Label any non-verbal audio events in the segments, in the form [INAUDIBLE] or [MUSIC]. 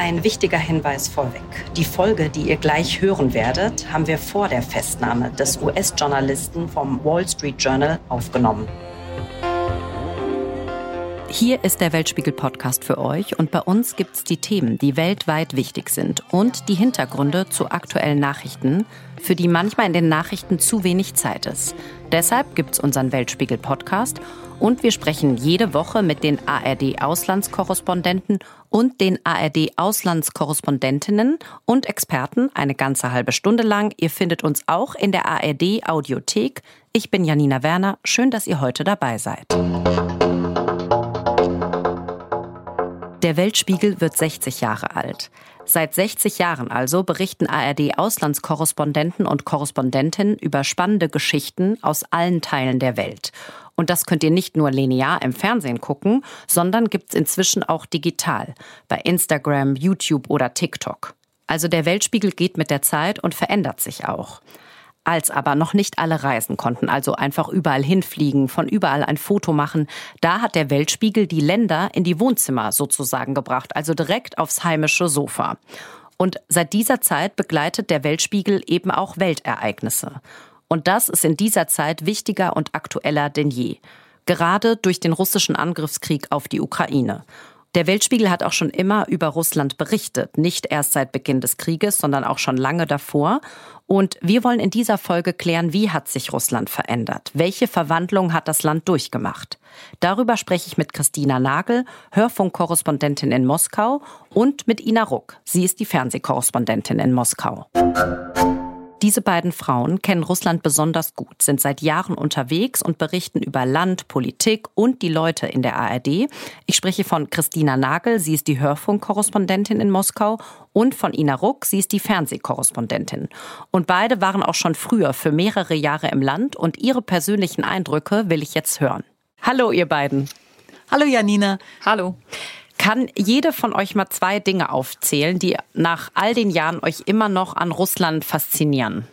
ein wichtiger Hinweis vorweg. Die Folge, die ihr gleich hören werdet, haben wir vor der Festnahme des US-Journalisten vom Wall Street Journal aufgenommen. Hier ist der Weltspiegel-Podcast für euch und bei uns gibt es die Themen, die weltweit wichtig sind und die Hintergründe zu aktuellen Nachrichten, für die manchmal in den Nachrichten zu wenig Zeit ist. Deshalb gibt es unseren Weltspiegel-Podcast und wir sprechen jede Woche mit den ARD-Auslandskorrespondenten und den ARD-Auslandskorrespondentinnen und Experten eine ganze halbe Stunde lang. Ihr findet uns auch in der ARD-Audiothek. Ich bin Janina Werner. Schön, dass ihr heute dabei seid. Der Weltspiegel wird 60 Jahre alt. Seit 60 Jahren also berichten ARD-Auslandskorrespondenten und Korrespondentinnen über spannende Geschichten aus allen Teilen der Welt. Und das könnt ihr nicht nur linear im Fernsehen gucken, sondern gibt's inzwischen auch digital bei Instagram, YouTube oder TikTok. Also der Weltspiegel geht mit der Zeit und verändert sich auch. Als aber noch nicht alle reisen konnten, also einfach überall hinfliegen, von überall ein Foto machen, da hat der Weltspiegel die Länder in die Wohnzimmer sozusagen gebracht, also direkt aufs heimische Sofa. Und seit dieser Zeit begleitet der Weltspiegel eben auch Weltereignisse. Und das ist in dieser Zeit wichtiger und aktueller denn je. Gerade durch den russischen Angriffskrieg auf die Ukraine. Der Weltspiegel hat auch schon immer über Russland berichtet, nicht erst seit Beginn des Krieges, sondern auch schon lange davor. Und wir wollen in dieser Folge klären, wie hat sich Russland verändert? Welche Verwandlung hat das Land durchgemacht? Darüber spreche ich mit Christina Nagel, Hörfunkkorrespondentin in Moskau, und mit Ina Ruck. Sie ist die Fernsehkorrespondentin in Moskau. Diese beiden Frauen kennen Russland besonders gut, sind seit Jahren unterwegs und berichten über Land, Politik und die Leute in der ARD. Ich spreche von Christina Nagel, sie ist die Hörfunkkorrespondentin in Moskau, und von Ina Ruck, sie ist die Fernsehkorrespondentin. Und beide waren auch schon früher für mehrere Jahre im Land und ihre persönlichen Eindrücke will ich jetzt hören. Hallo, ihr beiden. Hallo, Janina. Hallo. Kann jede von euch mal zwei Dinge aufzählen, die nach all den Jahren euch immer noch an Russland faszinieren?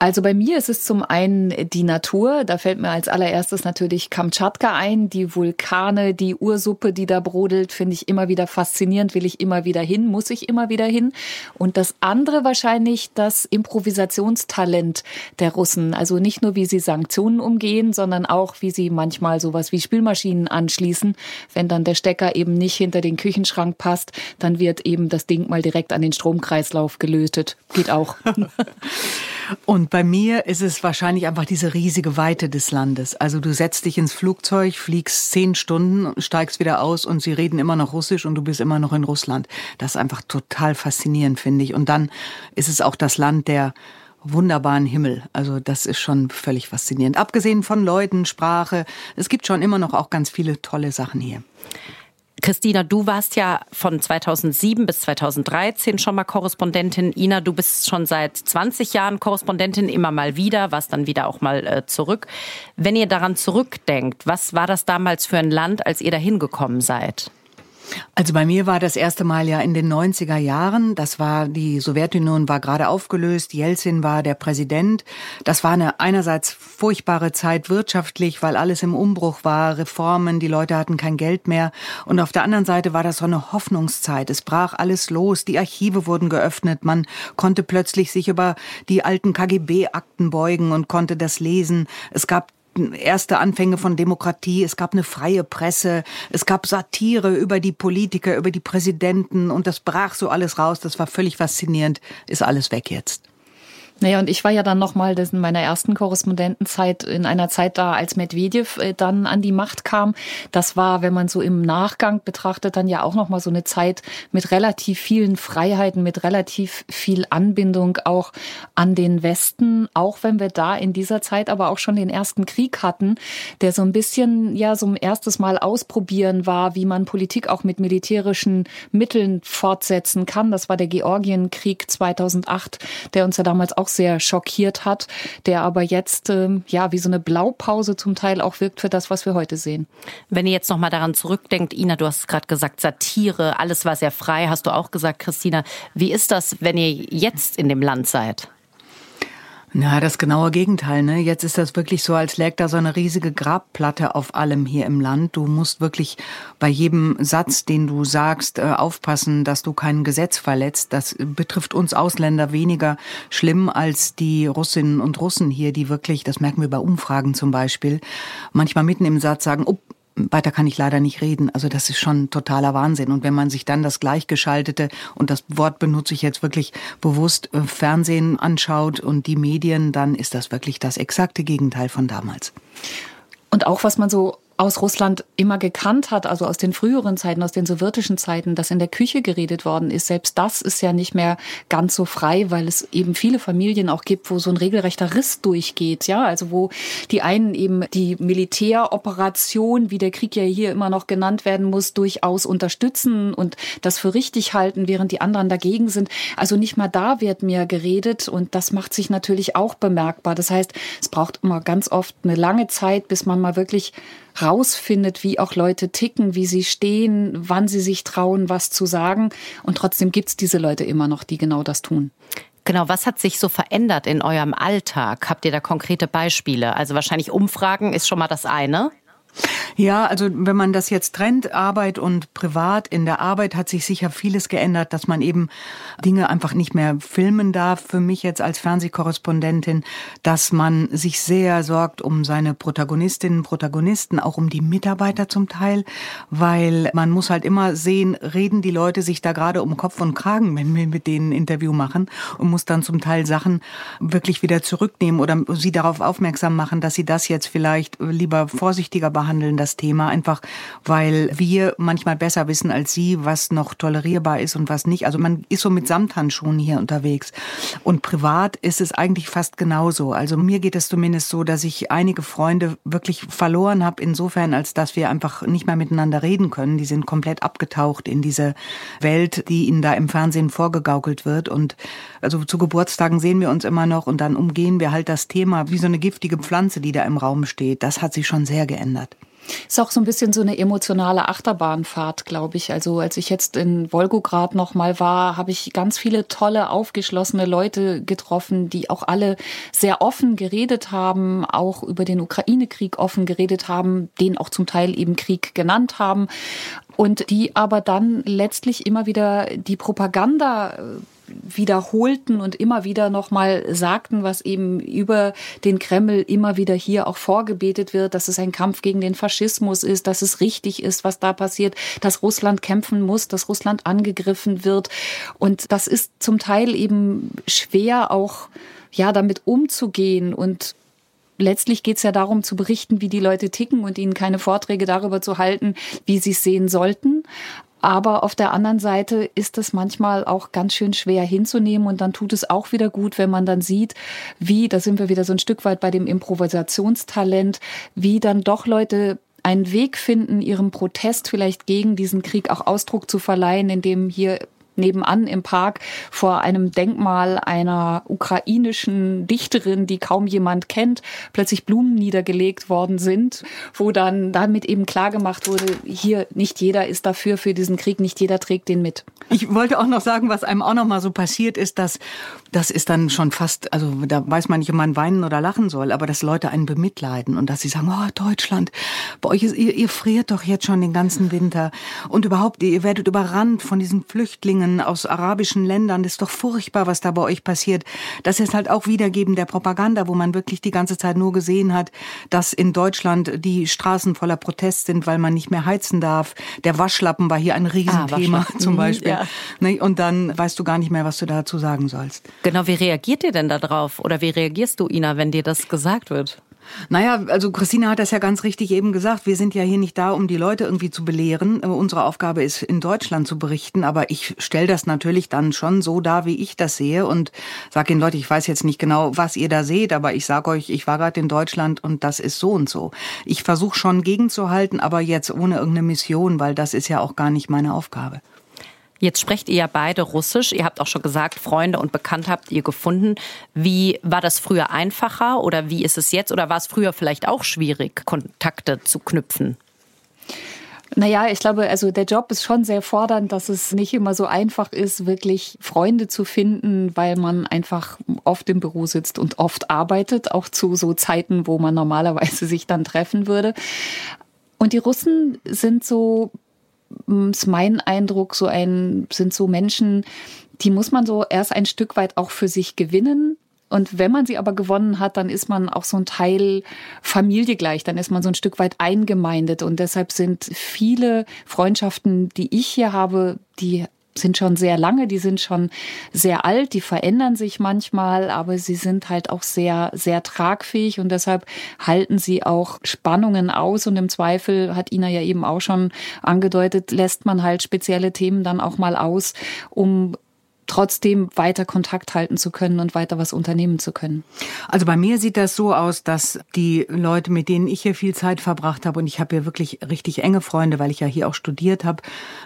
Also bei mir ist es zum einen die Natur. Da fällt mir als allererstes natürlich Kamtschatka ein. Die Vulkane, die Ursuppe, die da brodelt, finde ich immer wieder faszinierend. Will ich immer wieder hin, muss ich immer wieder hin. Und das andere wahrscheinlich das Improvisationstalent der Russen. Also nicht nur, wie sie Sanktionen umgehen, sondern auch, wie sie manchmal sowas wie Spülmaschinen anschließen. Wenn dann der Stecker eben nicht hinter den Küchenschrank passt, dann wird eben das Ding mal direkt an den Stromkreislauf gelötet. Geht auch. [LAUGHS] [LAUGHS] Und bei mir ist es wahrscheinlich einfach diese riesige Weite des Landes. Also du setzt dich ins Flugzeug, fliegst zehn Stunden, steigst wieder aus und sie reden immer noch Russisch und du bist immer noch in Russland. Das ist einfach total faszinierend, finde ich. Und dann ist es auch das Land der wunderbaren Himmel. Also das ist schon völlig faszinierend. Abgesehen von Leuten, Sprache, es gibt schon immer noch auch ganz viele tolle Sachen hier. Christina, du warst ja von 2007 bis 2013 schon mal Korrespondentin. Ina, du bist schon seit 20 Jahren Korrespondentin, immer mal wieder, warst dann wieder auch mal äh, zurück. Wenn ihr daran zurückdenkt, was war das damals für ein Land, als ihr da hingekommen seid? Also bei mir war das erste Mal ja in den 90er Jahren. Das war, die Sowjetunion war gerade aufgelöst. Jelzin war der Präsident. Das war eine einerseits furchtbare Zeit wirtschaftlich, weil alles im Umbruch war, Reformen, die Leute hatten kein Geld mehr. Und auf der anderen Seite war das so eine Hoffnungszeit. Es brach alles los. Die Archive wurden geöffnet. Man konnte plötzlich sich über die alten KGB-Akten beugen und konnte das lesen. Es gab erste Anfänge von Demokratie, es gab eine freie Presse, es gab Satire über die Politiker, über die Präsidenten. Und das brach so alles raus, das war völlig faszinierend, ist alles weg jetzt. Naja, und ich war ja dann nochmal in meiner ersten Korrespondentenzeit in einer Zeit da, als Medvedev äh, dann an die Macht kam. Das war, wenn man so im Nachgang betrachtet, dann ja auch nochmal so eine Zeit mit relativ vielen Freiheiten, mit relativ viel Anbindung auch an den Westen, auch wenn wir da in dieser Zeit aber auch schon den ersten Krieg hatten, der so ein bisschen ja so ein erstes Mal ausprobieren war, wie man Politik auch mit militärischen Mitteln fortsetzen kann. Das war der Georgienkrieg 2008, der uns ja damals auch auch sehr schockiert hat, der aber jetzt ähm, ja wie so eine Blaupause zum Teil auch wirkt für das, was wir heute sehen. Wenn ihr jetzt noch mal daran zurückdenkt, Ina, du hast gerade gesagt Satire, alles war sehr frei, hast du auch gesagt, Christina. Wie ist das, wenn ihr jetzt in dem Land seid? Na, das genaue Gegenteil. Ne? Jetzt ist das wirklich so, als lägt da so eine riesige Grabplatte auf allem hier im Land. Du musst wirklich bei jedem Satz, den du sagst, äh, aufpassen, dass du kein Gesetz verletzt. Das betrifft uns Ausländer weniger schlimm als die Russinnen und Russen hier, die wirklich, das merken wir bei Umfragen zum Beispiel, manchmal mitten im Satz sagen, oh, weiter kann ich leider nicht reden. Also das ist schon totaler Wahnsinn. Und wenn man sich dann das Gleichgeschaltete, und das Wort benutze ich jetzt wirklich bewusst, äh, Fernsehen anschaut und die Medien, dann ist das wirklich das exakte Gegenteil von damals. Und auch was man so aus Russland immer gekannt hat, also aus den früheren Zeiten, aus den sowjetischen Zeiten, dass in der Küche geredet worden ist. Selbst das ist ja nicht mehr ganz so frei, weil es eben viele Familien auch gibt, wo so ein regelrechter Riss durchgeht. Ja, also wo die einen eben die Militäroperation, wie der Krieg ja hier immer noch genannt werden muss, durchaus unterstützen und das für richtig halten, während die anderen dagegen sind. Also nicht mal da wird mehr geredet und das macht sich natürlich auch bemerkbar. Das heißt, es braucht immer ganz oft eine lange Zeit, bis man mal wirklich rausfindet, wie auch Leute ticken, wie sie stehen, wann sie sich trauen, was zu sagen. Und trotzdem gibt's diese Leute immer noch, die genau das tun. Genau, was hat sich so verändert in eurem Alltag? Habt ihr da konkrete Beispiele? Also wahrscheinlich Umfragen ist schon mal das eine. Ja, also wenn man das jetzt trennt, Arbeit und Privat, in der Arbeit hat sich sicher vieles geändert, dass man eben Dinge einfach nicht mehr filmen darf. Für mich jetzt als Fernsehkorrespondentin, dass man sich sehr sorgt um seine Protagonistinnen, Protagonisten, auch um die Mitarbeiter zum Teil, weil man muss halt immer sehen, reden die Leute sich da gerade um Kopf und Kragen, wenn wir mit denen ein Interview machen und muss dann zum Teil Sachen wirklich wieder zurücknehmen oder sie darauf aufmerksam machen, dass sie das jetzt vielleicht lieber vorsichtiger behandeln, das Thema, einfach weil wir manchmal besser wissen als Sie, was noch tolerierbar ist und was nicht. Also man ist so mit Samthandschuhen hier unterwegs. Und privat ist es eigentlich fast genauso. Also mir geht es zumindest so, dass ich einige Freunde wirklich verloren habe, insofern, als dass wir einfach nicht mehr miteinander reden können. Die sind komplett abgetaucht in diese Welt, die ihnen da im Fernsehen vorgegaukelt wird. Und also zu Geburtstagen sehen wir uns immer noch und dann umgehen wir halt das Thema wie so eine giftige Pflanze, die da im Raum steht. Das hat sich schon sehr geändert. Ist auch so ein bisschen so eine emotionale Achterbahnfahrt, glaube ich. Also als ich jetzt in Wolgograd noch mal war, habe ich ganz viele tolle, aufgeschlossene Leute getroffen, die auch alle sehr offen geredet haben, auch über den Ukraine-Krieg offen geredet haben, den auch zum Teil eben Krieg genannt haben und die aber dann letztlich immer wieder die Propaganda wiederholten und immer wieder nochmal sagten, was eben über den Kreml immer wieder hier auch vorgebetet wird, dass es ein Kampf gegen den Faschismus ist, dass es richtig ist, was da passiert, dass Russland kämpfen muss, dass Russland angegriffen wird. Und das ist zum Teil eben schwer auch, ja, damit umzugehen und letztlich geht es ja darum zu berichten, wie die Leute ticken und ihnen keine Vorträge darüber zu halten, wie sie es sehen sollten. Aber auf der anderen Seite ist es manchmal auch ganz schön schwer hinzunehmen und dann tut es auch wieder gut, wenn man dann sieht, wie, da sind wir wieder so ein Stück weit bei dem Improvisationstalent, wie dann doch Leute einen Weg finden, ihrem Protest vielleicht gegen diesen Krieg auch Ausdruck zu verleihen, indem hier nebenan im Park vor einem Denkmal einer ukrainischen Dichterin, die kaum jemand kennt, plötzlich Blumen niedergelegt worden sind, wo dann damit eben klargemacht wurde, hier nicht jeder ist dafür für diesen Krieg, nicht jeder trägt den mit. Ich wollte auch noch sagen, was einem auch noch mal so passiert ist, dass das ist dann schon fast, also da weiß man nicht, ob man weinen oder lachen soll, aber dass Leute einen bemitleiden und dass sie sagen, oh Deutschland, bei euch ist, ihr, ihr friert doch jetzt schon den ganzen Winter und überhaupt, ihr werdet überrannt von diesen Flüchtlingen Flüchtlingen aus arabischen Ländern. Das ist doch furchtbar, was da bei euch passiert. Das ist halt auch Wiedergeben der Propaganda, wo man wirklich die ganze Zeit nur gesehen hat, dass in Deutschland die Straßen voller Protest sind, weil man nicht mehr heizen darf. Der Waschlappen war hier ein Riesenthema ah, [LAUGHS] zum Beispiel. Ja. Ne, und dann weißt du gar nicht mehr, was du dazu sagen sollst. Genau, wie reagiert ihr denn darauf? Oder wie reagierst du, Ina, wenn dir das gesagt wird? Naja, also Christina hat das ja ganz richtig eben gesagt. Wir sind ja hier nicht da, um die Leute irgendwie zu belehren. Äh, unsere Aufgabe ist, in Deutschland zu berichten. Aber ich stelle das natürlich dann schon so dar, wie ich das sehe und sage den Leuten, ich weiß jetzt nicht genau, was ihr da seht, aber ich sage euch, ich war gerade in Deutschland und das ist so und so. Ich versuche schon gegenzuhalten, aber jetzt ohne irgendeine Mission, weil das ist ja auch gar nicht meine Aufgabe. Jetzt sprecht ihr ja beide Russisch. Ihr habt auch schon gesagt, Freunde und Bekannte habt ihr gefunden. Wie war das früher einfacher oder wie ist es jetzt? Oder war es früher vielleicht auch schwierig, Kontakte zu knüpfen? Naja, ich glaube, also der Job ist schon sehr fordernd, dass es nicht immer so einfach ist, wirklich Freunde zu finden, weil man einfach oft im Büro sitzt und oft arbeitet, auch zu so Zeiten, wo man normalerweise sich dann treffen würde. Und die Russen sind so, ist mein Eindruck, so ein, sind so Menschen, die muss man so erst ein Stück weit auch für sich gewinnen. Und wenn man sie aber gewonnen hat, dann ist man auch so ein Teil Familie gleich, dann ist man so ein Stück weit eingemeindet. Und deshalb sind viele Freundschaften, die ich hier habe, die sind schon sehr lange, die sind schon sehr alt, die verändern sich manchmal, aber sie sind halt auch sehr, sehr tragfähig und deshalb halten sie auch Spannungen aus und im Zweifel hat Ina ja eben auch schon angedeutet, lässt man halt spezielle Themen dann auch mal aus, um trotzdem weiter Kontakt halten zu können und weiter was unternehmen zu können? Also bei mir sieht das so aus, dass die Leute, mit denen ich hier viel Zeit verbracht habe, und ich habe hier wirklich richtig enge Freunde, weil ich ja hier auch studiert habe,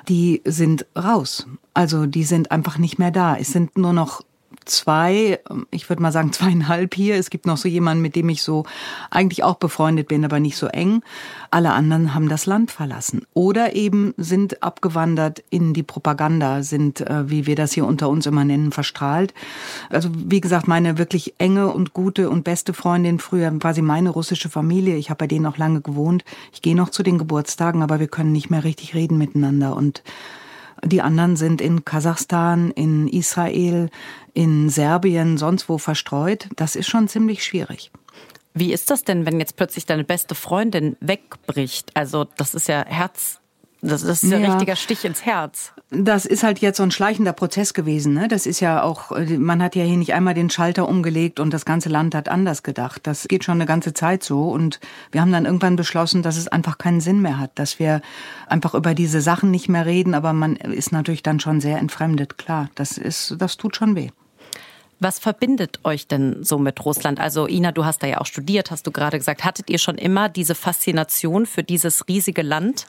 die sind raus. Also die sind einfach nicht mehr da. Es sind nur noch zwei, ich würde mal sagen zweieinhalb hier. Es gibt noch so jemanden, mit dem ich so eigentlich auch befreundet bin, aber nicht so eng. Alle anderen haben das Land verlassen oder eben sind abgewandert in die Propaganda, sind, äh, wie wir das hier unter uns immer nennen, verstrahlt. Also wie gesagt, meine wirklich enge und gute und beste Freundin früher sie meine russische Familie. Ich habe bei denen auch lange gewohnt. Ich gehe noch zu den Geburtstagen, aber wir können nicht mehr richtig reden miteinander und die anderen sind in Kasachstan, in Israel, in Serbien, sonst wo verstreut. Das ist schon ziemlich schwierig. Wie ist das denn, wenn jetzt plötzlich deine beste Freundin wegbricht? Also das ist ja Herz das, das ist ja. ein richtiger Stich ins Herz. Das ist halt jetzt so ein schleichender Prozess gewesen. Ne? Das ist ja auch, man hat ja hier nicht einmal den Schalter umgelegt und das ganze Land hat anders gedacht. Das geht schon eine ganze Zeit so. Und wir haben dann irgendwann beschlossen, dass es einfach keinen Sinn mehr hat, dass wir einfach über diese Sachen nicht mehr reden. Aber man ist natürlich dann schon sehr entfremdet. Klar, das ist, das tut schon weh. Was verbindet euch denn so mit Russland? Also Ina, du hast da ja auch studiert, hast du gerade gesagt. Hattet ihr schon immer diese Faszination für dieses riesige Land?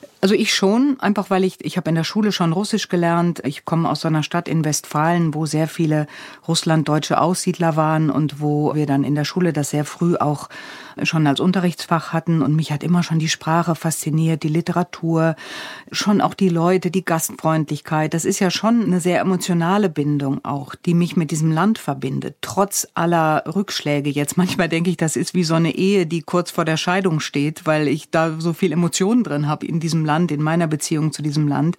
Also ich schon, einfach weil ich, ich habe in der Schule schon Russisch gelernt. Ich komme aus so einer Stadt in Westfalen, wo sehr viele russlanddeutsche Aussiedler waren und wo wir dann in der Schule das sehr früh auch schon als Unterrichtsfach hatten. Und mich hat immer schon die Sprache fasziniert, die Literatur, schon auch die Leute, die Gastfreundlichkeit. Das ist ja schon eine sehr emotionale Bindung auch, die mich mit diesem Land verbindet. Trotz aller Rückschläge jetzt. Manchmal denke ich, das ist wie so eine Ehe, die kurz vor der Scheidung steht, weil ich da so viel Emotionen drin habe in diesem Land. Land, in meiner Beziehung zu diesem Land.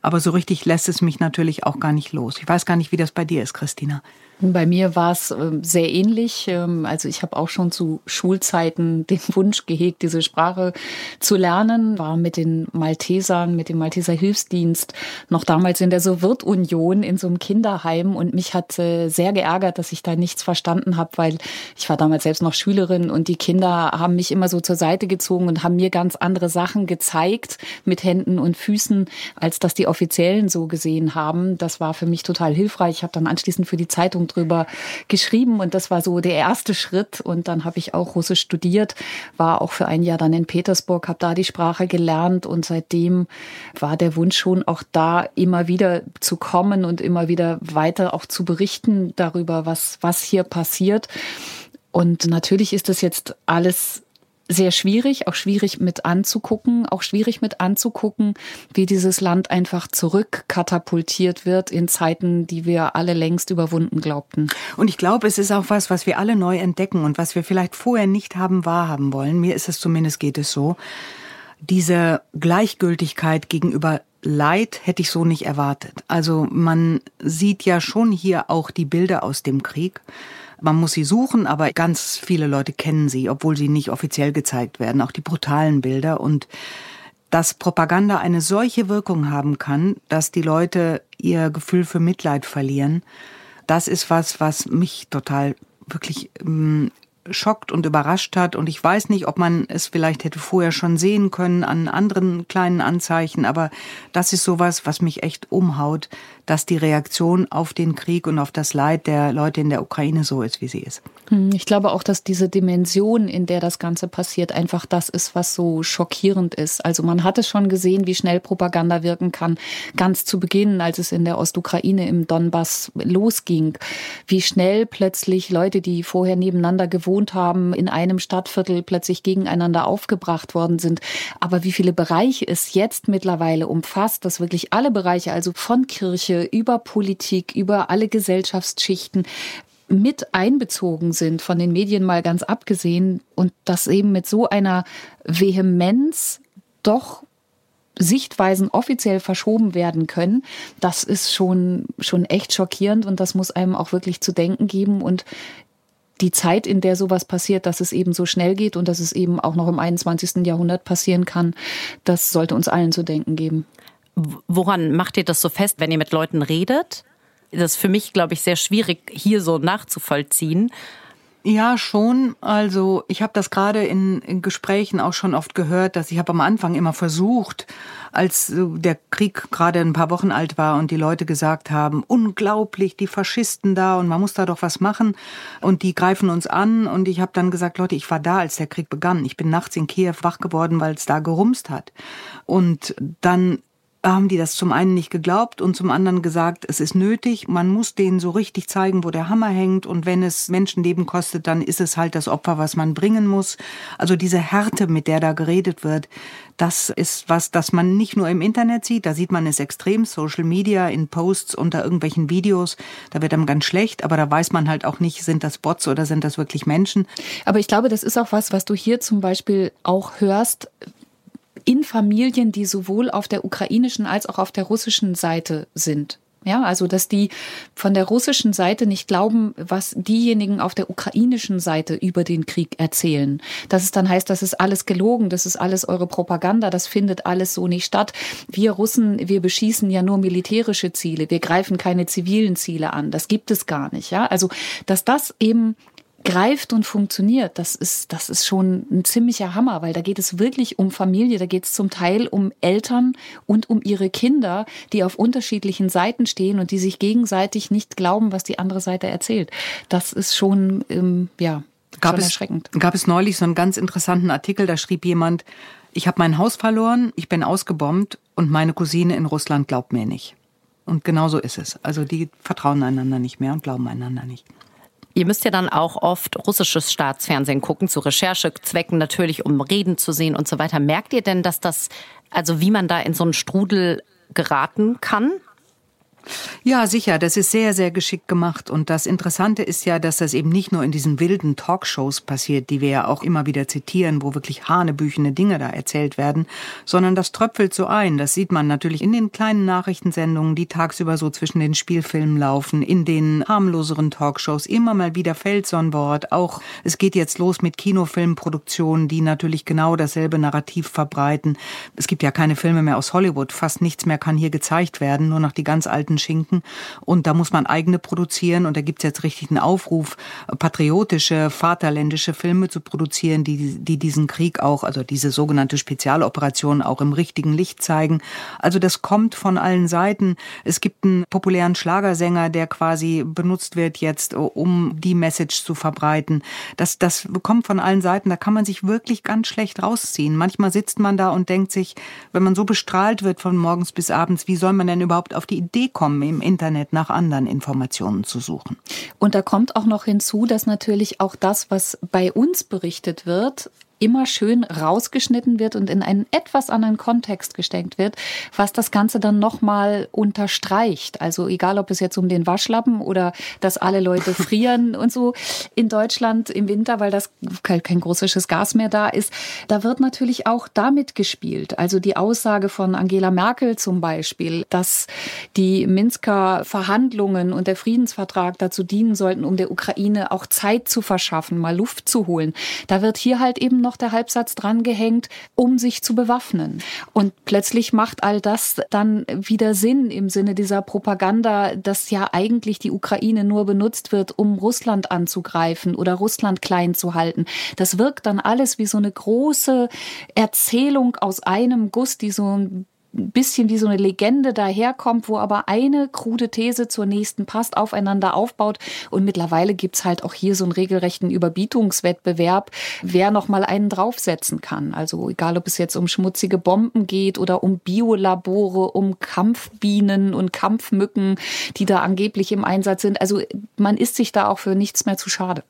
Aber so richtig lässt es mich natürlich auch gar nicht los. Ich weiß gar nicht, wie das bei dir ist, Christina. Bei mir war es ähm, sehr ähnlich. Ähm, also ich habe auch schon zu Schulzeiten [LAUGHS] den Wunsch gehegt, diese Sprache zu lernen. War mit den Maltesern, mit dem Malteser Hilfsdienst noch damals in der Sowjetunion in so einem Kinderheim und mich hat sehr geärgert, dass ich da nichts verstanden habe, weil ich war damals selbst noch Schülerin und die Kinder haben mich immer so zur Seite gezogen und haben mir ganz andere Sachen gezeigt mit Händen und Füßen, als das die Offiziellen so gesehen haben. Das war für mich total hilfreich. Ich habe dann anschließend für die Zeitung Zeitung drüber geschrieben und das war so der erste Schritt. Und dann habe ich auch Russisch studiert, war auch für ein Jahr dann in Petersburg, habe da die Sprache gelernt und seitdem war der Wunsch schon auch da, immer wieder zu kommen und immer wieder weiter auch zu berichten darüber, was, was hier passiert. Und natürlich ist das jetzt alles sehr schwierig, auch schwierig mit anzugucken, auch schwierig mit anzugucken, wie dieses Land einfach zurückkatapultiert wird in Zeiten, die wir alle längst überwunden glaubten. Und ich glaube, es ist auch was, was wir alle neu entdecken und was wir vielleicht vorher nicht haben wahrhaben wollen. Mir ist es zumindest geht es so. Diese Gleichgültigkeit gegenüber Leid hätte ich so nicht erwartet. Also man sieht ja schon hier auch die Bilder aus dem Krieg. Man muss sie suchen, aber ganz viele Leute kennen sie, obwohl sie nicht offiziell gezeigt werden, auch die brutalen Bilder. Und dass Propaganda eine solche Wirkung haben kann, dass die Leute ihr Gefühl für Mitleid verlieren, das ist was, was mich total wirklich ähm, schockt und überrascht hat. Und ich weiß nicht, ob man es vielleicht hätte vorher schon sehen können an anderen kleinen Anzeichen, aber das ist sowas, was mich echt umhaut, dass die Reaktion auf den Krieg und auf das Leid der Leute in der Ukraine so ist, wie sie ist. Hm, ich glaube auch, dass diese Dimension, in der das Ganze passiert, einfach das ist, was so schockierend ist. Also man hat es schon gesehen, wie schnell Propaganda wirken kann. Ganz zu Beginn, als es in der Ostukraine im Donbass losging, wie schnell plötzlich Leute, die vorher nebeneinander gewohnt haben, in einem Stadtviertel plötzlich gegeneinander aufgebracht worden sind. Aber wie viele Bereiche es jetzt mittlerweile umfasst, dass wirklich alle Bereiche, also von Kirche über Politik, über alle Gesellschaftsschichten, mit einbezogen sind, von den Medien mal ganz abgesehen, und das eben mit so einer Vehemenz doch Sichtweisen offiziell verschoben werden können, das ist schon, schon echt schockierend und das muss einem auch wirklich zu denken geben und die Zeit, in der sowas passiert, dass es eben so schnell geht und dass es eben auch noch im 21. Jahrhundert passieren kann, das sollte uns allen zu denken geben. Woran macht ihr das so fest, wenn ihr mit Leuten redet? das ist für mich, glaube ich, sehr schwierig, hier so nachzuvollziehen. Ja, schon. Also ich habe das gerade in, in, Gesprächen auch schon oft gehört, dass ich habe am Anfang immer versucht, als der Krieg gerade ein paar Wochen alt war und die Leute gesagt haben, unglaublich, die Faschisten da und man muss da doch was machen und die greifen uns an und ich habe dann gesagt, Leute, ich war da, als der Krieg begann. Ich bin nachts in Kiew wach geworden, weil es da gerumst hat. Und dann haben die das zum einen nicht geglaubt und zum anderen gesagt, es ist nötig, man muss denen so richtig zeigen, wo der Hammer hängt. Und wenn es Menschenleben kostet, dann ist es halt das Opfer, was man bringen muss. Also diese Härte, mit der da geredet wird, das ist was, das man nicht nur im Internet sieht, da sieht man es extrem, Social Media, in Posts unter irgendwelchen Videos, da wird einem ganz schlecht, aber da weiß man halt auch nicht, sind das Bots oder sind das wirklich Menschen. Aber ich glaube, das ist auch was, was du hier zum Beispiel auch hörst, in Familien, die sowohl auf der ukrainischen als auch auf der russischen Seite sind. Ja, also dass die von der russischen Seite nicht glauben, was diejenigen auf der ukrainischen Seite über den Krieg erzählen. Dass es dann heißt, das ist alles gelogen, das ist alles eure Propaganda, das findet alles so nicht statt. Wir Russen, wir beschießen ja nur militärische Ziele, wir greifen keine zivilen Ziele an. Das gibt es gar nicht. Ja, also dass das eben greift und funktioniert, das ist, das ist schon ein ziemlicher Hammer, weil da geht es wirklich um Familie, da geht es zum Teil um Eltern und um ihre Kinder, die auf unterschiedlichen Seiten stehen und die sich gegenseitig nicht glauben, was die andere Seite erzählt. Das ist schon, ähm, ja, gab schon erschreckend. Es, gab es neulich so einen ganz interessanten Artikel, da schrieb jemand, ich habe mein Haus verloren, ich bin ausgebombt und meine Cousine in Russland glaubt mir nicht. Und genau so ist es. Also die vertrauen einander nicht mehr und glauben einander nicht. Ihr müsst ja dann auch oft russisches Staatsfernsehen gucken, zu Recherchezwecken natürlich, um Reden zu sehen und so weiter. Merkt ihr denn, dass das, also wie man da in so einen Strudel geraten kann? Ja, sicher. Das ist sehr, sehr geschickt gemacht. Und das Interessante ist ja, dass das eben nicht nur in diesen wilden Talkshows passiert, die wir ja auch immer wieder zitieren, wo wirklich hanebüchene Dinge da erzählt werden, sondern das tröpfelt so ein. Das sieht man natürlich in den kleinen Nachrichtensendungen, die tagsüber so zwischen den Spielfilmen laufen, in den harmloseren Talkshows. Immer mal wieder fällt so ein Wort. Auch es geht jetzt los mit Kinofilmproduktionen, die natürlich genau dasselbe Narrativ verbreiten. Es gibt ja keine Filme mehr aus Hollywood. Fast nichts mehr kann hier gezeigt werden. Nur noch die ganz alten alten Schinken. Und da muss man eigene produzieren. Und da gibt es jetzt richtig einen Aufruf, patriotische, vaterländische Filme zu produzieren, die, die diesen Krieg auch, also diese sogenannte Spezialoperation auch im richtigen Licht zeigen. Also das kommt von allen Seiten. Es gibt einen populären Schlagersänger, der quasi benutzt wird jetzt, um die Message zu verbreiten. Das, das kommt von allen Seiten. Da kann man sich wirklich ganz schlecht rausziehen. Manchmal sitzt man da und denkt sich, wenn man so bestrahlt wird von morgens bis abends, wie soll man denn überhaupt auf die Idee kommen? Kommen, im Internet nach anderen Informationen zu suchen. Und da kommt auch noch hinzu, dass natürlich auch das, was bei uns berichtet wird, immer schön rausgeschnitten wird und in einen etwas anderen Kontext gesteckt wird, was das Ganze dann nochmal unterstreicht. Also egal, ob es jetzt um den Waschlappen oder dass alle Leute [LAUGHS] frieren und so in Deutschland im Winter, weil das kein russisches Gas mehr da ist, da wird natürlich auch damit gespielt. Also die Aussage von Angela Merkel zum Beispiel, dass die Minsker Verhandlungen und der Friedensvertrag dazu dienen sollten, um der Ukraine auch Zeit zu verschaffen, mal Luft zu holen. Da wird hier halt eben noch der Halbsatz drangehängt, um sich zu bewaffnen. Und plötzlich macht all das dann wieder Sinn im Sinne dieser Propaganda, dass ja eigentlich die Ukraine nur benutzt wird, um Russland anzugreifen oder Russland klein zu halten. Das wirkt dann alles wie so eine große Erzählung aus einem Guss, die so ein ein bisschen wie so eine Legende daherkommt, wo aber eine krude These zur nächsten passt, aufeinander aufbaut. Und mittlerweile gibt's halt auch hier so einen regelrechten Überbietungswettbewerb, wer noch mal einen draufsetzen kann. Also egal, ob es jetzt um schmutzige Bomben geht oder um Biolabore, um Kampfbienen und Kampfmücken, die da angeblich im Einsatz sind. Also man ist sich da auch für nichts mehr zu schade.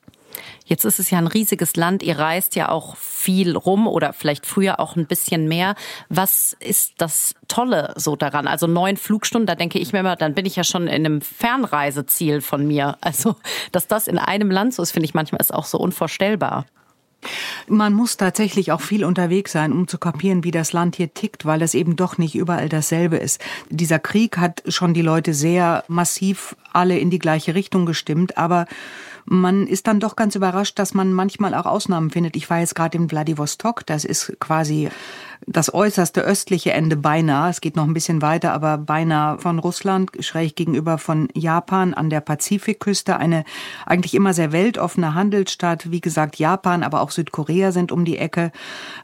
Jetzt ist es ja ein riesiges Land. Ihr reist ja auch viel rum oder vielleicht früher auch ein bisschen mehr. Was ist das Tolle so daran? Also neun Flugstunden, da denke ich mir immer, dann bin ich ja schon in einem Fernreiseziel von mir. Also, dass das in einem Land so ist, finde ich manchmal ist auch so unvorstellbar. Man muss tatsächlich auch viel unterwegs sein, um zu kapieren, wie das Land hier tickt, weil es eben doch nicht überall dasselbe ist. Dieser Krieg hat schon die Leute sehr massiv alle in die gleiche Richtung gestimmt, aber man ist dann doch ganz überrascht, dass man manchmal auch Ausnahmen findet. Ich war jetzt gerade in Vladivostok, das ist quasi das äußerste östliche Ende beinahe. Es geht noch ein bisschen weiter, aber beinahe von Russland, schräg gegenüber von Japan an der Pazifikküste. Eine eigentlich immer sehr weltoffene Handelsstadt. Wie gesagt, Japan, aber auch Südkorea sind um die Ecke.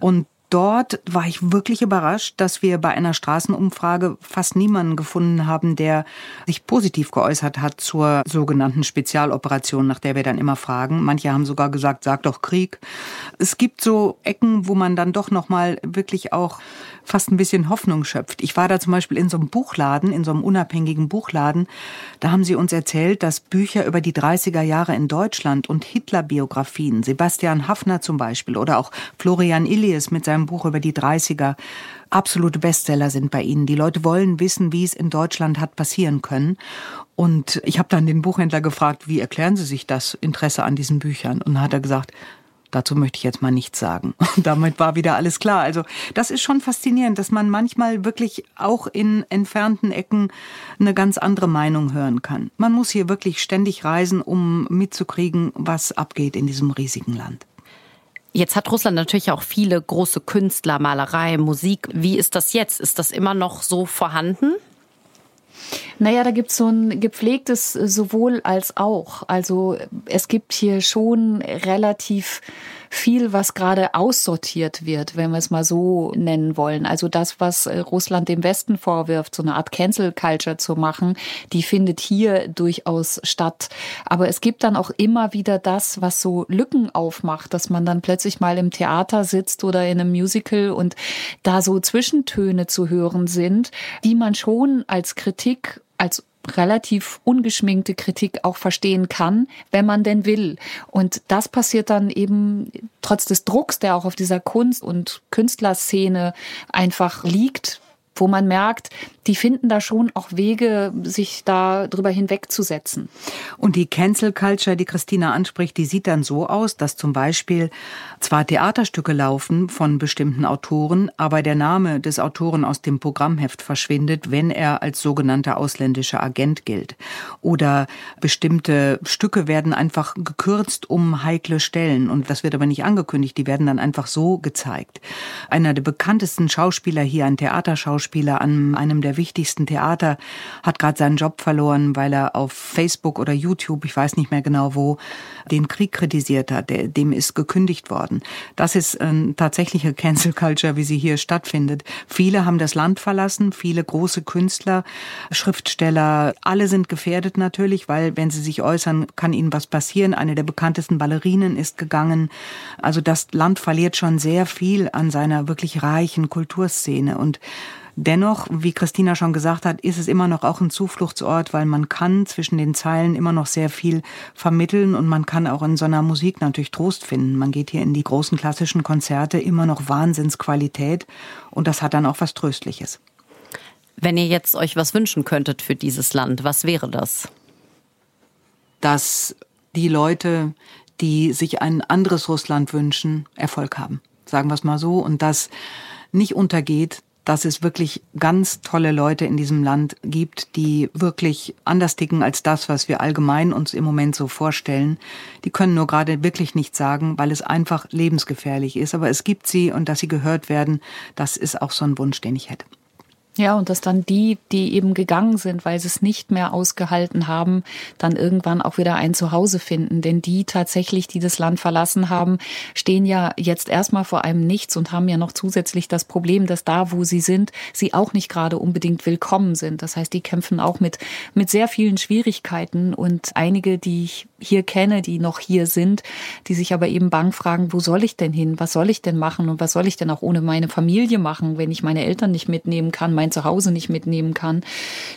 Und dort war ich wirklich überrascht, dass wir bei einer Straßenumfrage fast niemanden gefunden haben, der sich positiv geäußert hat zur sogenannten Spezialoperation, nach der wir dann immer fragen. Manche haben sogar gesagt, sag doch Krieg. Es gibt so Ecken, wo man dann doch noch mal wirklich auch fast ein bisschen Hoffnung schöpft. Ich war da zum Beispiel in so einem Buchladen, in so einem unabhängigen Buchladen. Da haben sie uns erzählt, dass Bücher über die 30er Jahre in Deutschland und Hitler-Biografien, Sebastian Haffner zum Beispiel oder auch Florian Illies mit seinem Buch über die 30er, absolute Bestseller sind bei ihnen. Die Leute wollen wissen, wie es in Deutschland hat passieren können. Und ich habe dann den Buchhändler gefragt, wie erklären Sie sich das Interesse an diesen Büchern? Und dann hat er gesagt, Dazu möchte ich jetzt mal nichts sagen. [LAUGHS] Und damit war wieder alles klar. Also das ist schon faszinierend, dass man manchmal wirklich auch in entfernten Ecken eine ganz andere Meinung hören kann. Man muss hier wirklich ständig reisen, um mitzukriegen, was abgeht in diesem riesigen Land. Jetzt hat Russland natürlich auch viele große Künstler, Malerei, Musik. Wie ist das jetzt? Ist das immer noch so vorhanden? Naja, da gibt es so ein gepflegtes sowohl als auch. Also es gibt hier schon relativ viel, was gerade aussortiert wird, wenn wir es mal so nennen wollen. Also das, was äh, Russland dem Westen vorwirft, so eine Art Cancel Culture zu machen, die findet hier durchaus statt. Aber es gibt dann auch immer wieder das, was so Lücken aufmacht, dass man dann plötzlich mal im Theater sitzt oder in einem Musical und da so Zwischentöne zu hören sind, die man schon als Kritik als relativ ungeschminkte Kritik auch verstehen kann, wenn man denn will. Und das passiert dann eben trotz des Drucks, der auch auf dieser Kunst- und Künstlerszene einfach liegt, wo man merkt, die finden da schon auch Wege, sich da drüber hinwegzusetzen. Und die Cancel Culture, die Christina anspricht, die sieht dann so aus, dass zum Beispiel zwar Theaterstücke laufen von bestimmten Autoren, aber der Name des Autoren aus dem Programmheft verschwindet, wenn er als sogenannter ausländischer Agent gilt. Oder bestimmte Stücke werden einfach gekürzt um heikle Stellen und das wird aber nicht angekündigt, die werden dann einfach so gezeigt. Einer der bekanntesten Schauspieler hier, ein Theaterschauspieler an einem der wichtigsten Theater, hat gerade seinen Job verloren, weil er auf Facebook oder YouTube, ich weiß nicht mehr genau wo, den Krieg kritisiert hat. Dem ist gekündigt worden. Das ist eine tatsächliche [LAUGHS] Cancel Culture, wie sie hier stattfindet. Viele haben das Land verlassen, viele große Künstler, Schriftsteller, alle sind gefährdet natürlich, weil wenn sie sich äußern, kann ihnen was passieren. Eine der bekanntesten Ballerinen ist gegangen. Also das Land verliert schon sehr viel an seiner wirklich reichen Kulturszene und Dennoch, wie Christina schon gesagt hat, ist es immer noch auch ein Zufluchtsort, weil man kann zwischen den Zeilen immer noch sehr viel vermitteln und man kann auch in so einer Musik natürlich Trost finden. Man geht hier in die großen klassischen Konzerte, immer noch Wahnsinnsqualität und das hat dann auch was Tröstliches. Wenn ihr jetzt euch was wünschen könntet für dieses Land, was wäre das? Dass die Leute, die sich ein anderes Russland wünschen, Erfolg haben. Sagen wir es mal so. Und dass nicht untergeht, dass es wirklich ganz tolle Leute in diesem Land gibt, die wirklich anders ticken als das, was wir allgemein uns im Moment so vorstellen. Die können nur gerade wirklich nichts sagen, weil es einfach lebensgefährlich ist. Aber es gibt sie und dass sie gehört werden, das ist auch so ein Wunsch, den ich hätte. Ja, und dass dann die, die eben gegangen sind, weil sie es nicht mehr ausgehalten haben, dann irgendwann auch wieder ein Zuhause finden. Denn die tatsächlich, die das Land verlassen haben, stehen ja jetzt erstmal vor einem Nichts und haben ja noch zusätzlich das Problem, dass da, wo sie sind, sie auch nicht gerade unbedingt willkommen sind. Das heißt, die kämpfen auch mit, mit sehr vielen Schwierigkeiten und einige, die ich hier kenne, die noch hier sind, die sich aber eben bang fragen, wo soll ich denn hin? Was soll ich denn machen? Und was soll ich denn auch ohne meine Familie machen, wenn ich meine Eltern nicht mitnehmen kann, mein Zuhause nicht mitnehmen kann?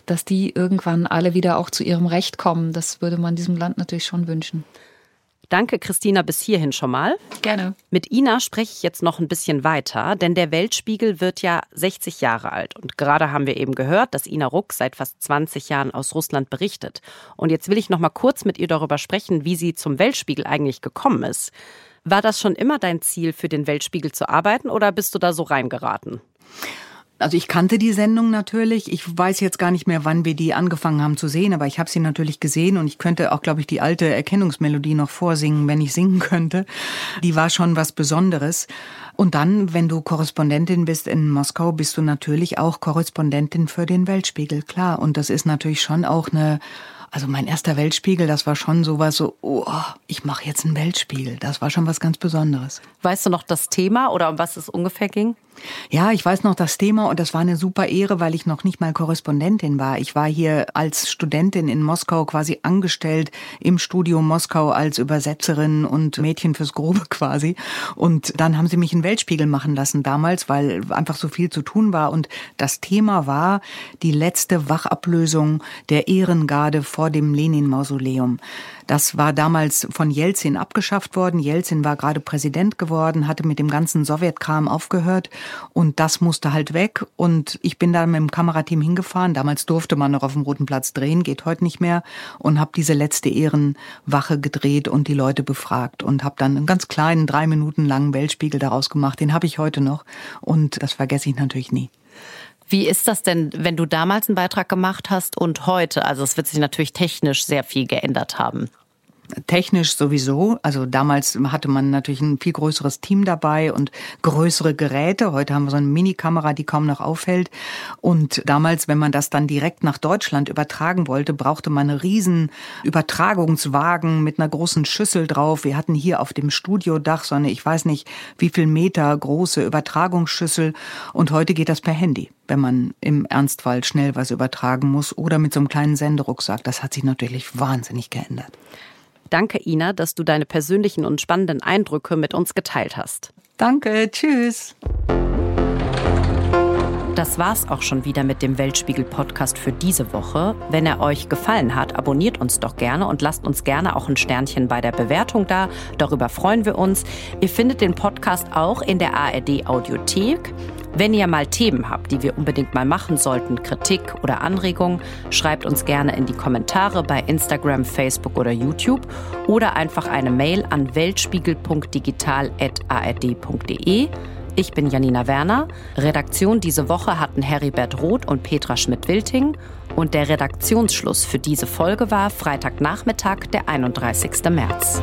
Dass die irgendwann alle wieder auch zu ihrem Recht kommen, das würde man diesem Land natürlich schon wünschen. Danke, Christina, bis hierhin schon mal. Gerne. Mit Ina spreche ich jetzt noch ein bisschen weiter, denn der Weltspiegel wird ja 60 Jahre alt. Und gerade haben wir eben gehört, dass Ina Ruck seit fast 20 Jahren aus Russland berichtet. Und jetzt will ich noch mal kurz mit ihr darüber sprechen, wie sie zum Weltspiegel eigentlich gekommen ist. War das schon immer dein Ziel, für den Weltspiegel zu arbeiten oder bist du da so reingeraten? Also ich kannte die Sendung natürlich. Ich weiß jetzt gar nicht mehr, wann wir die angefangen haben zu sehen, aber ich habe sie natürlich gesehen und ich könnte auch, glaube ich, die alte Erkennungsmelodie noch vorsingen, wenn ich singen könnte. Die war schon was Besonderes. Und dann, wenn du Korrespondentin bist in Moskau, bist du natürlich auch Korrespondentin für den Weltspiegel, klar. Und das ist natürlich schon auch eine also mein erster Weltspiegel, das war schon sowas so, oh, ich mache jetzt einen Weltspiegel. Das war schon was ganz Besonderes. Weißt du noch das Thema oder um was es ungefähr ging? Ja, ich weiß noch das Thema und das war eine super Ehre, weil ich noch nicht mal Korrespondentin war. Ich war hier als Studentin in Moskau quasi angestellt im Studio Moskau als Übersetzerin und Mädchen fürs Grobe [LAUGHS] quasi. Und dann haben sie mich einen Weltspiegel machen lassen damals, weil einfach so viel zu tun war. Und das Thema war die letzte Wachablösung der Ehrengarde vor dem Lenin-Mausoleum. Das war damals von Jelzin abgeschafft worden. Jelzin war gerade Präsident geworden, hatte mit dem ganzen Sowjetkram aufgehört und das musste halt weg. Und ich bin da mit dem Kamerateam hingefahren. Damals durfte man noch auf dem Roten Platz drehen, geht heute nicht mehr. Und habe diese letzte Ehrenwache gedreht und die Leute befragt und habe dann einen ganz kleinen, drei Minuten langen Weltspiegel daraus gemacht. Den habe ich heute noch und das vergesse ich natürlich nie. Wie ist das denn, wenn du damals einen Beitrag gemacht hast und heute? Also es wird sich natürlich technisch sehr viel geändert haben. Technisch sowieso. Also damals hatte man natürlich ein viel größeres Team dabei und größere Geräte. Heute haben wir so eine Minikamera, die kaum noch auffällt. Und damals, wenn man das dann direkt nach Deutschland übertragen wollte, brauchte man einen riesen Übertragungswagen mit einer großen Schüssel drauf. Wir hatten hier auf dem Studiodach so eine, ich weiß nicht, wie viel Meter große Übertragungsschüssel. Und heute geht das per Handy wenn man im Ernstfall schnell was übertragen muss oder mit so einem kleinen Senderucksack. Das hat sich natürlich wahnsinnig geändert. Danke, Ina, dass du deine persönlichen und spannenden Eindrücke mit uns geteilt hast. Danke, tschüss. Das war's auch schon wieder mit dem Weltspiegel-Podcast für diese Woche. Wenn er euch gefallen hat, abonniert uns doch gerne und lasst uns gerne auch ein Sternchen bei der Bewertung da. Darüber freuen wir uns. Ihr findet den Podcast auch in der ARD-Audiothek. Wenn ihr mal Themen habt, die wir unbedingt mal machen sollten, Kritik oder Anregungen, schreibt uns gerne in die Kommentare bei Instagram, Facebook oder YouTube oder einfach eine Mail an weltspiegel.digital.ard.de. Ich bin Janina Werner. Redaktion diese Woche hatten Heribert Roth und Petra Schmidt-Wilting. Und der Redaktionsschluss für diese Folge war Freitagnachmittag, der 31. März.